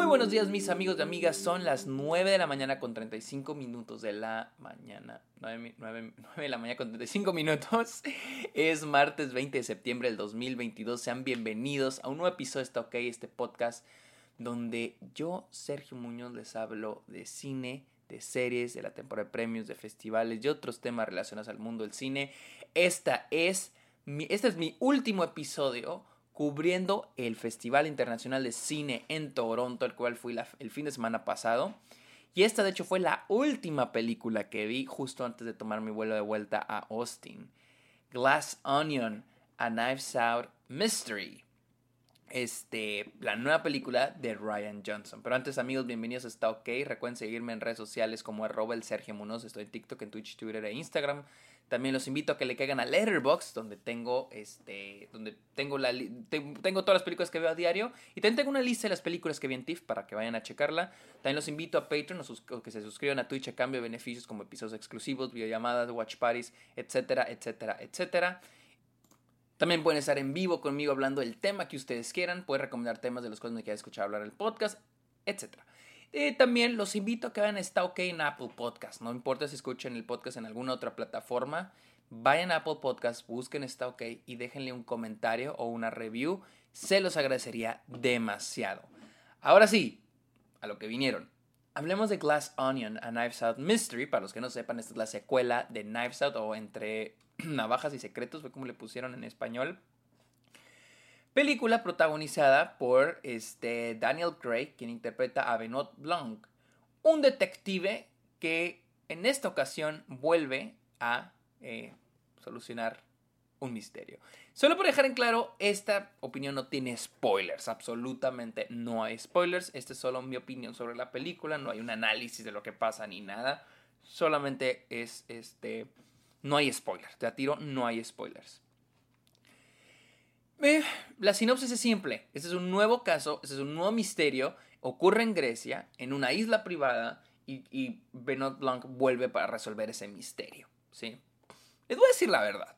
Muy buenos días mis amigos y amigas, son las 9 de la mañana con 35 minutos de la mañana, 9, de la mañana con 35 minutos, es martes 20 de septiembre del 2022, sean bienvenidos a un nuevo episodio de Está OK, este podcast donde yo, Sergio Muñoz, les hablo de cine, de series, de la temporada de premios, de festivales y otros temas relacionados al mundo del cine. Esta es mi, este es mi último episodio cubriendo el Festival Internacional de Cine en Toronto, el cual fui el fin de semana pasado. Y esta de hecho fue la última película que vi justo antes de tomar mi vuelo de vuelta a Austin. Glass Onion, A Knives Out Mystery. Este, la nueva película de Ryan Johnson. Pero antes, amigos, bienvenidos a Está OK. Recuerden seguirme en redes sociales como arroba el Sergio Munoz. Estoy en TikTok, en Twitch, Twitter e Instagram. También los invito a que le caigan a Letterboxd, donde tengo este, donde tengo la tengo todas las películas que veo a diario y también tengo una lista de las películas que vi en TIFF para que vayan a checarla. También los invito a Patreon o que se suscriban a Twitch a cambio de beneficios como episodios exclusivos, videollamadas, watch parties, etcétera, etcétera, etcétera. También pueden estar en vivo conmigo hablando del tema que ustedes quieran. Pueden recomendar temas de los cuales me quieran escuchar hablar el podcast, etcétera. Y también los invito a que vayan a Está OK en Apple Podcast. No importa si escuchen el podcast en alguna otra plataforma. Vayan a Apple Podcast, busquen Está OK y déjenle un comentario o una review. Se los agradecería demasiado. Ahora sí, a lo que vinieron. Hablemos de Glass Onion, a Knives Out Mystery. Para los que no sepan, esta es la secuela de Knives Out o Entre Navajas y Secretos, fue como le pusieron en español. Película protagonizada por este, Daniel Craig, quien interpreta a Benoit Blanc, un detective que en esta ocasión vuelve a eh, solucionar un misterio. Solo por dejar en claro, esta opinión no tiene spoilers, absolutamente no hay spoilers, esta es solo mi opinión sobre la película, no hay un análisis de lo que pasa ni nada, solamente es este, no hay spoilers, te tiro, no hay spoilers. Eh, la sinopsis es simple. Este es un nuevo caso, este es un nuevo misterio. Ocurre en Grecia, en una isla privada, y, y Benoit Blanc vuelve para resolver ese misterio. ¿sí? Les voy a decir la verdad.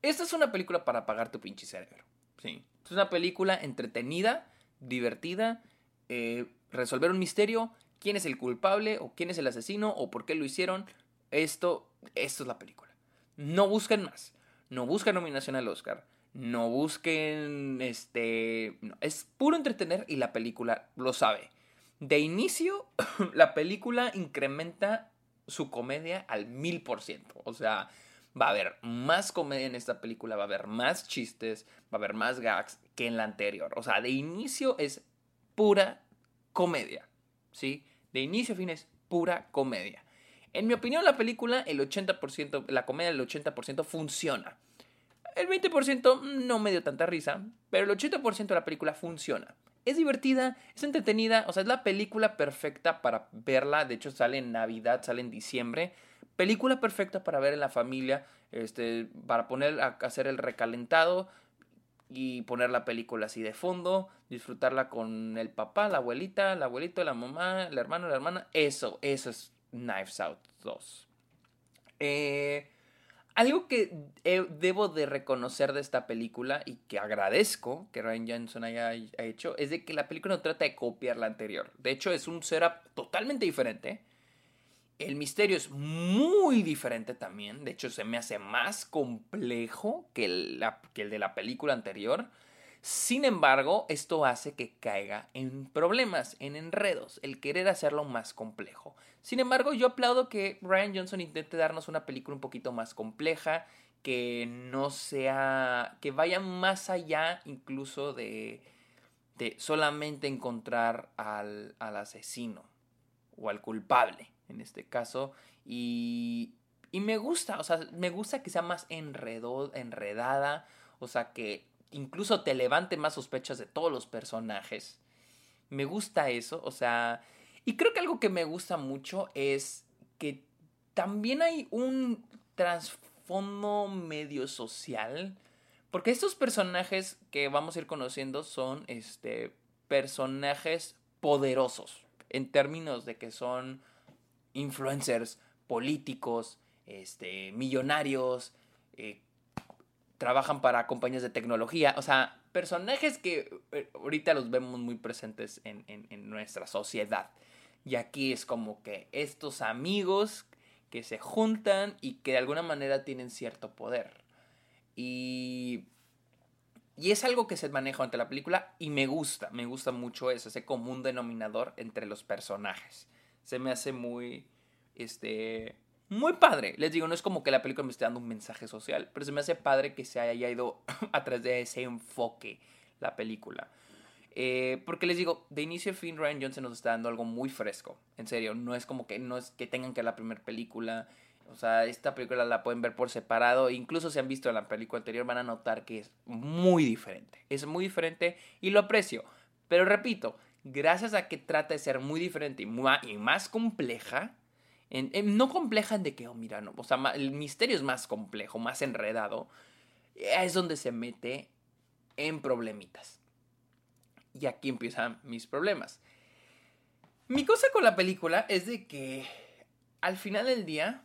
Esta es una película para apagar tu pinche cerebro. ¿sí? Es una película entretenida, divertida, eh, resolver un misterio, quién es el culpable, o quién es el asesino, o por qué lo hicieron. Esto, esto es la película. No busquen más no busquen nominación al Oscar, no busquen, este, es puro entretener y la película lo sabe. De inicio, la película incrementa su comedia al mil por ciento. O sea, va a haber más comedia en esta película, va a haber más chistes, va a haber más gags que en la anterior. O sea, de inicio es pura comedia. ¿Sí? De inicio a fin es pura comedia. En mi opinión, la película, el 80%, la comedia del 80% funciona. El 20% no me dio tanta risa, pero el 80% de la película funciona. Es divertida, es entretenida, o sea, es la película perfecta para verla. De hecho, sale en Navidad, sale en diciembre. Película perfecta para ver en la familia, este, para poner a hacer el recalentado y poner la película así de fondo, disfrutarla con el papá, la abuelita, el abuelito, la mamá, el hermano, la hermana. Eso, eso es Knives Out 2. Eh, algo que debo de reconocer de esta película y que agradezco que Ryan Johnson haya hecho es de que la película no trata de copiar la anterior. De hecho, es un setup totalmente diferente. El misterio es muy diferente también. De hecho, se me hace más complejo que que el de la película anterior. Sin embargo, esto hace que caiga en problemas, en enredos, el querer hacerlo más complejo. Sin embargo, yo aplaudo que Ryan Johnson intente darnos una película un poquito más compleja, que no sea, que vaya más allá incluso de, de solamente encontrar al, al asesino o al culpable, en este caso, y, y me gusta, o sea, me gusta que sea más enredo, enredada, o sea, que incluso te levante más sospechas de todos los personajes. Me gusta eso, o sea, y creo que algo que me gusta mucho es que también hay un trasfondo medio social, porque estos personajes que vamos a ir conociendo son este personajes poderosos en términos de que son influencers, políticos, este, millonarios, eh, trabajan para compañías de tecnología, o sea, personajes que eh, ahorita los vemos muy presentes en, en nuestra sociedad. Y aquí es como que estos amigos que se juntan y que de alguna manera tienen cierto poder. Y, y es algo que se maneja ante la película y me gusta, me gusta mucho eso, ese común denominador entre los personajes. Se me hace muy, este, muy padre. Les digo, no es como que la película me esté dando un mensaje social, pero se me hace padre que se haya ido a través de ese enfoque la película. Eh, porque les digo, de inicio a fin Ryan Johnson nos está dando algo muy fresco. En serio, no es como que no es que tengan que ver la primera película. O sea, esta película la pueden ver por separado. Incluso si han visto la película anterior van a notar que es muy diferente. Es muy diferente y lo aprecio. Pero repito, gracias a que trata de ser muy diferente y, más compleja, no compleja en de que, oh, mira, no, o sea, el misterio es más complejo, más enredado, es donde se mete en problemitas. Y aquí empiezan mis problemas. Mi cosa con la película es de que al final del día,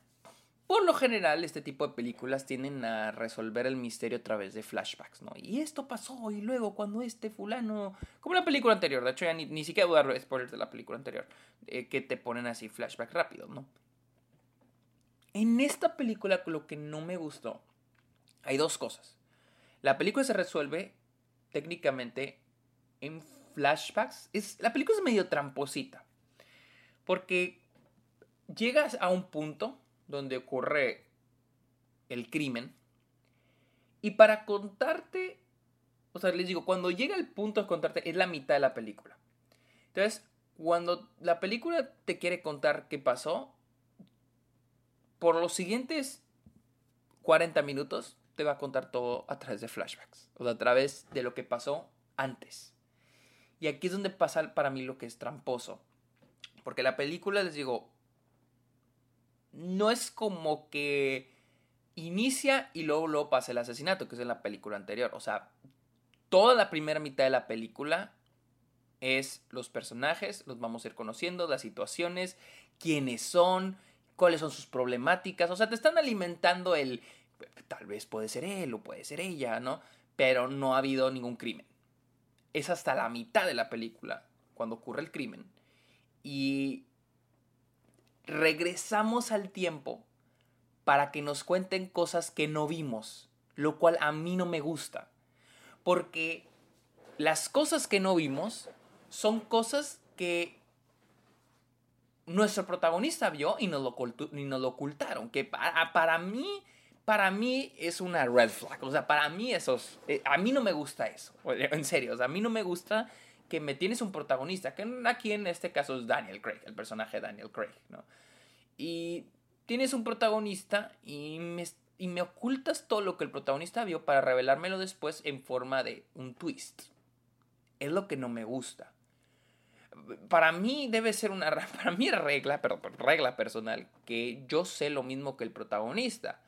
por lo general, este tipo de películas tienden a resolver el misterio a través de flashbacks, ¿no? Y esto pasó, y luego cuando este fulano. Como la película anterior, de hecho, ya ni, siquiera voy a dar spoilers de la película anterior, eh, que te ponen así flashback rápido, ¿no? En esta película, lo que no me gustó, hay dos cosas. La película se resuelve técnicamente en flashbacks. Es, la película es medio tramposita. Porque llegas a un punto donde ocurre el crimen. Y para contarte, o sea, les digo, cuando llega el punto de contarte es la mitad de la película. Entonces, cuando la película te quiere contar qué pasó, por los siguientes 40 minutos te va a contar todo a través de flashbacks. O a través de lo que pasó antes. Y aquí es donde pasa para mí lo que es tramposo. Porque la película, les digo, no es como que inicia y luego, luego pasa el asesinato, que es en la película anterior. O sea, toda la primera mitad de la película es los personajes, los vamos a ir conociendo, las situaciones, quiénes son, cuáles son sus problemáticas. O sea, te están alimentando el, tal vez puede ser él o puede ser ella, ¿no? Pero no ha habido ningún crimen es hasta la mitad de la película cuando ocurre el crimen. Y regresamos al tiempo para que nos cuenten cosas que no vimos, lo cual a mí no me gusta. Porque las cosas que no vimos son cosas que nuestro protagonista vio y nos lo, nos lo ocultaron. Que para, para mí para mí es una red flag. O sea, para mí eso eh, a mí no me gusta eso. En serio, o sea, a mí no me gusta que me tienes un protagonista, que aquí en este caso es Daniel Craig, el personaje Daniel Craig, ¿no? Y tienes un protagonista y me, y me ocultas todo lo que el protagonista vio para revelármelo después en forma de un twist. Es lo que no me gusta. Para mí debe ser una para mí regla, pero regla personal que yo sé lo mismo que el protagonista.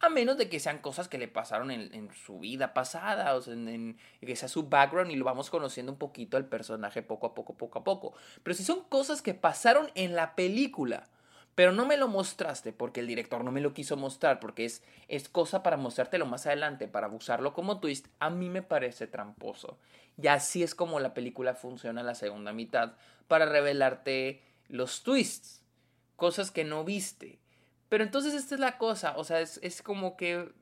A menos de que sean cosas que le pasaron en, su vida pasada, o sea, en, que sea su background y lo vamos conociendo un poquito al personaje poco a poco, poco a poco. Pero si son cosas que pasaron en la película, pero no me lo mostraste porque el director no me lo quiso mostrar, porque es, es cosa para mostrártelo más adelante, para usarlo como twist, a mí me parece tramposo. Y así es como la película funciona en la segunda mitad, para revelarte los twists, cosas que no viste pero entonces esta es la cosa, o sea, es, como que...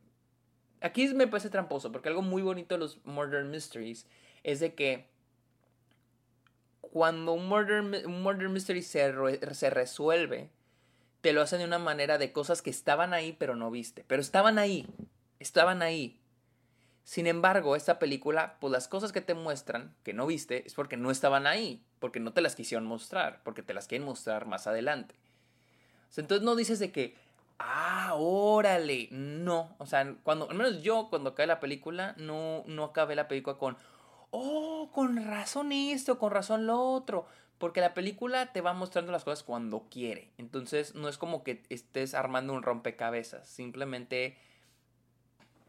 Aquí me parece tramposo, porque algo muy bonito de los Murder Mysteries es de que cuando un Murder, murder Mystery se, se resuelve, te lo hacen de una manera de cosas que estaban ahí pero no viste. Pero estaban ahí, estaban ahí. Sin embargo, esta película, pues las cosas que te muestran que no viste es porque no estaban ahí, porque no te las quisieron mostrar, porque te las quieren mostrar más adelante. Entonces no dices de que, ah, órale, no. O sea, cuando, al menos yo cuando cae la película, no, no acabé la película con, oh, con razón esto, con razón lo otro. Porque la película te va mostrando las cosas cuando quiere. Entonces no es como que estés armando un rompecabezas. Simplemente,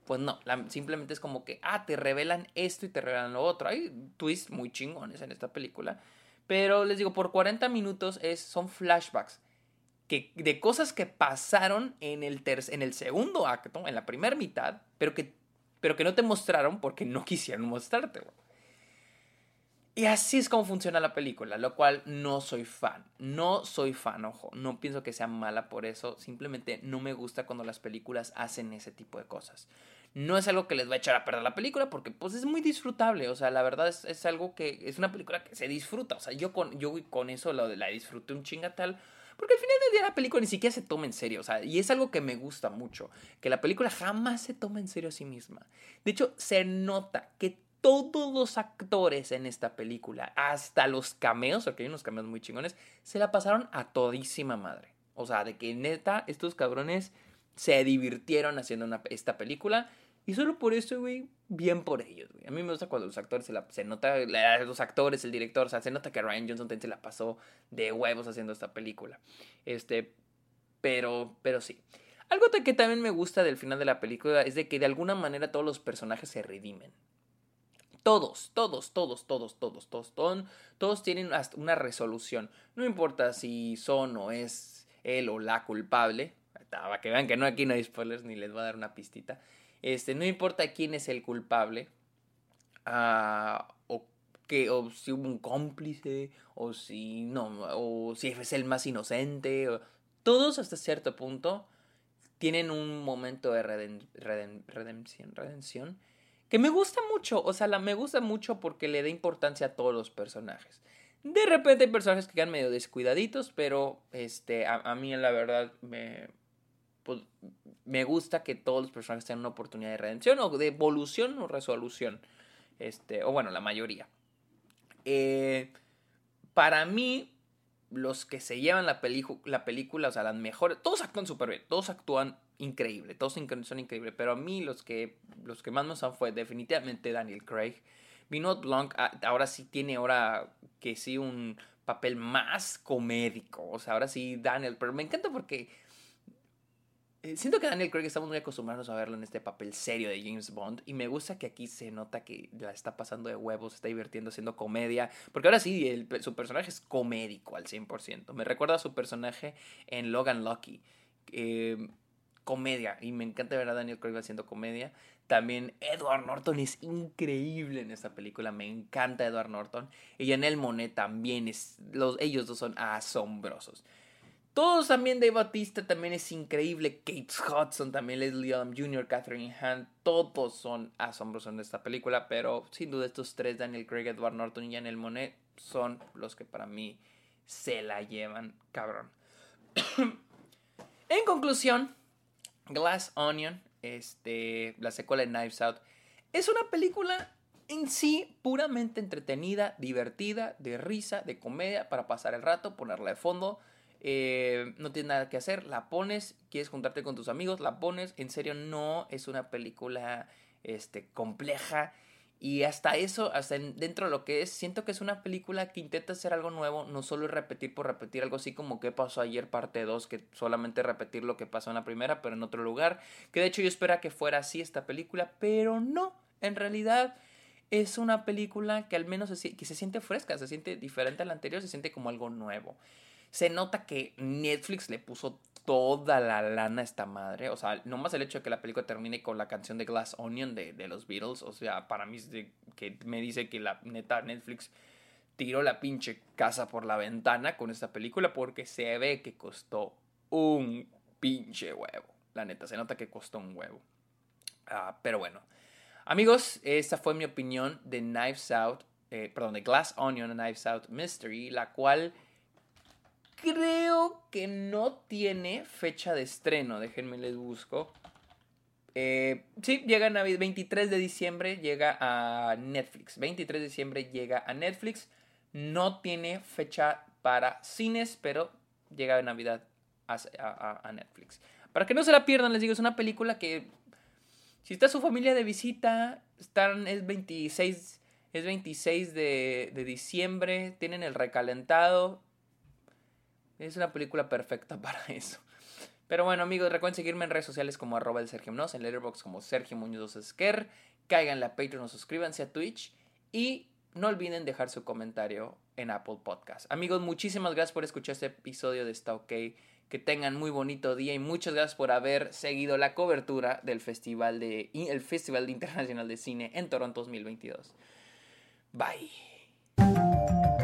pues no, simplemente es como que, ah, te revelan esto y te revelan lo otro. Hay twists muy chingones en esta película. Pero les digo, por 40 minutos es, son flashbacks que, de cosas que pasaron en el, en el segundo acto, en la primera mitad, pero que, pero que no te mostraron porque no quisieron mostrarte, Y así es como funciona la película, lo cual no soy fan. No soy fan, ojo. No pienso que sea mala por eso. Simplemente no me gusta cuando las películas hacen ese tipo de cosas. No es algo que les va a echar a perder la película porque pues es muy disfrutable. O sea, la verdad es, es algo que es una película que se disfruta. O sea, yo con, yo con eso lo, la disfruté un chingatal. Porque al final del día la película ni siquiera se toma en serio, o sea, y es algo que me gusta mucho, que la película jamás se toma en serio a sí misma. De hecho, se nota que todos los actores en esta película, hasta los cameos, porque hay unos cameos muy chingones, se la pasaron a todísima madre. O sea, de que neta, estos cabrones se divirtieron haciendo esta película y solo por eso, güey, bien por ellos, güey. A mí me gusta cuando los actores se la... Se nota, los actores, el director, o sea, se nota que Ryan Johnson se la pasó de huevos haciendo esta película. Este, pero, pero sí. Algo que también me gusta del final de la película es de que de alguna manera todos los personajes se redimen. Todos, todos, todos, todos, todos, todos, todos, todos tienen una resolución. No importa si son o es él o la culpable. Para que vean que no, aquí no hay spoilers ni les voy a dar una pistita. Este, no importa quién es el culpable, ah, o, que, o si hubo un cómplice, o si no, o si es el más inocente, todos hasta cierto punto tienen un momento de redención, redención, que me gusta mucho, o sea, la, me gusta mucho porque le da importancia a todos los personajes. De repente hay personajes que quedan medio descuidaditos, pero este, a, a mí la verdad me, pues, me gusta que todos los personajes tengan una oportunidad de redención o de evolución o resolución. Este, o bueno, la mayoría. Eh, para mí, los que se llevan la, la película, o sea, las mejores, todos actúan súper bien, todos actúan increíble, todos son increíbles, pero a mí los que, los que más me gustan fue definitivamente Daniel Craig. Vinod Blanc ah, ahora sí tiene ahora que sí un papel más comédico, o sea, ahora sí Daniel, pero me encanta porque siento que Daniel Craig estamos muy acostumbrados a verlo en este papel serio de James Bond y me gusta que aquí se nota que la está pasando de huevos, está divirtiendo haciendo comedia, porque ahora sí, su personaje es comédico al 100%. Me recuerda a su personaje en Logan Lucky. Eh, comedia, y me encanta ver a Daniel Craig haciendo comedia. También Edward Norton es increíble en esta película, me encanta Edward Norton. Y en El Monet también es, los, ellos dos son asombrosos. Todos también, Dave Bautista también es increíble. Kate Hudson también, Leslie Odom Jr., Catherine Hahn. Todos son asombrosos en esta película. Pero sin duda estos tres, Daniel Craig, Edward Norton y Janelle Monet, son los que para mí se la llevan, cabrón. en conclusión, Glass Onion, este, la secuela de Knives Out, es una película en sí puramente entretenida, divertida, de risa, de comedia, para pasar el rato, ponerla de fondo eh, no tienes nada que hacer, la pones, quieres juntarte con tus amigos, la pones, en serio no es una película este, compleja y hasta eso, hasta dentro de lo que es, siento que es una película que intenta hacer algo nuevo, no solo repetir por repetir algo así como que pasó ayer parte 2, que solamente repetir lo que pasó en la primera, pero en otro lugar, que de hecho yo esperaba que fuera así esta película, pero no, en realidad es una película que al menos que se siente fresca, se siente diferente a la anterior, se siente como algo nuevo. Se nota que Netflix le puso toda la lana a esta madre. O sea, nomás el hecho de que la película termine con la canción de Glass Onion de, los Beatles. O sea, para mí que me dice que la neta Netflix tiró la pinche casa por la ventana con esta película porque se ve que costó un pinche huevo. La neta, se nota que costó un huevo. Ah, pero bueno. Amigos, esta fue mi opinión de Knives Out, eh, perdón, de Glass Onion Knives Out Mystery, la cual creo que no tiene fecha de estreno. Déjenme les busco. Eh, sí, llega a 23 de diciembre, llega a Netflix. 23 de diciembre llega a Netflix. No tiene fecha para cines, pero llega a Navidad a, Netflix. Para que no se la pierdan, les digo, es una película que si está su familia de visita, están, es 26, es 26 de, de diciembre, tienen el recalentado, es una película perfecta para eso. Pero bueno, amigos, recuerden seguirme en redes sociales como arroba el Sergio en Letterboxd como Sergio Muñoz Esquer. Caigan a Patreon suscríbanse a Twitch. Y no olviden dejar su comentario en Apple Podcast. Amigos, muchísimas gracias por escuchar este episodio de Está OK Que tengan muy bonito día y muchas gracias por haber seguido la cobertura del Festival, de, el Festival Internacional de Cine en Toronto 2022. Bye.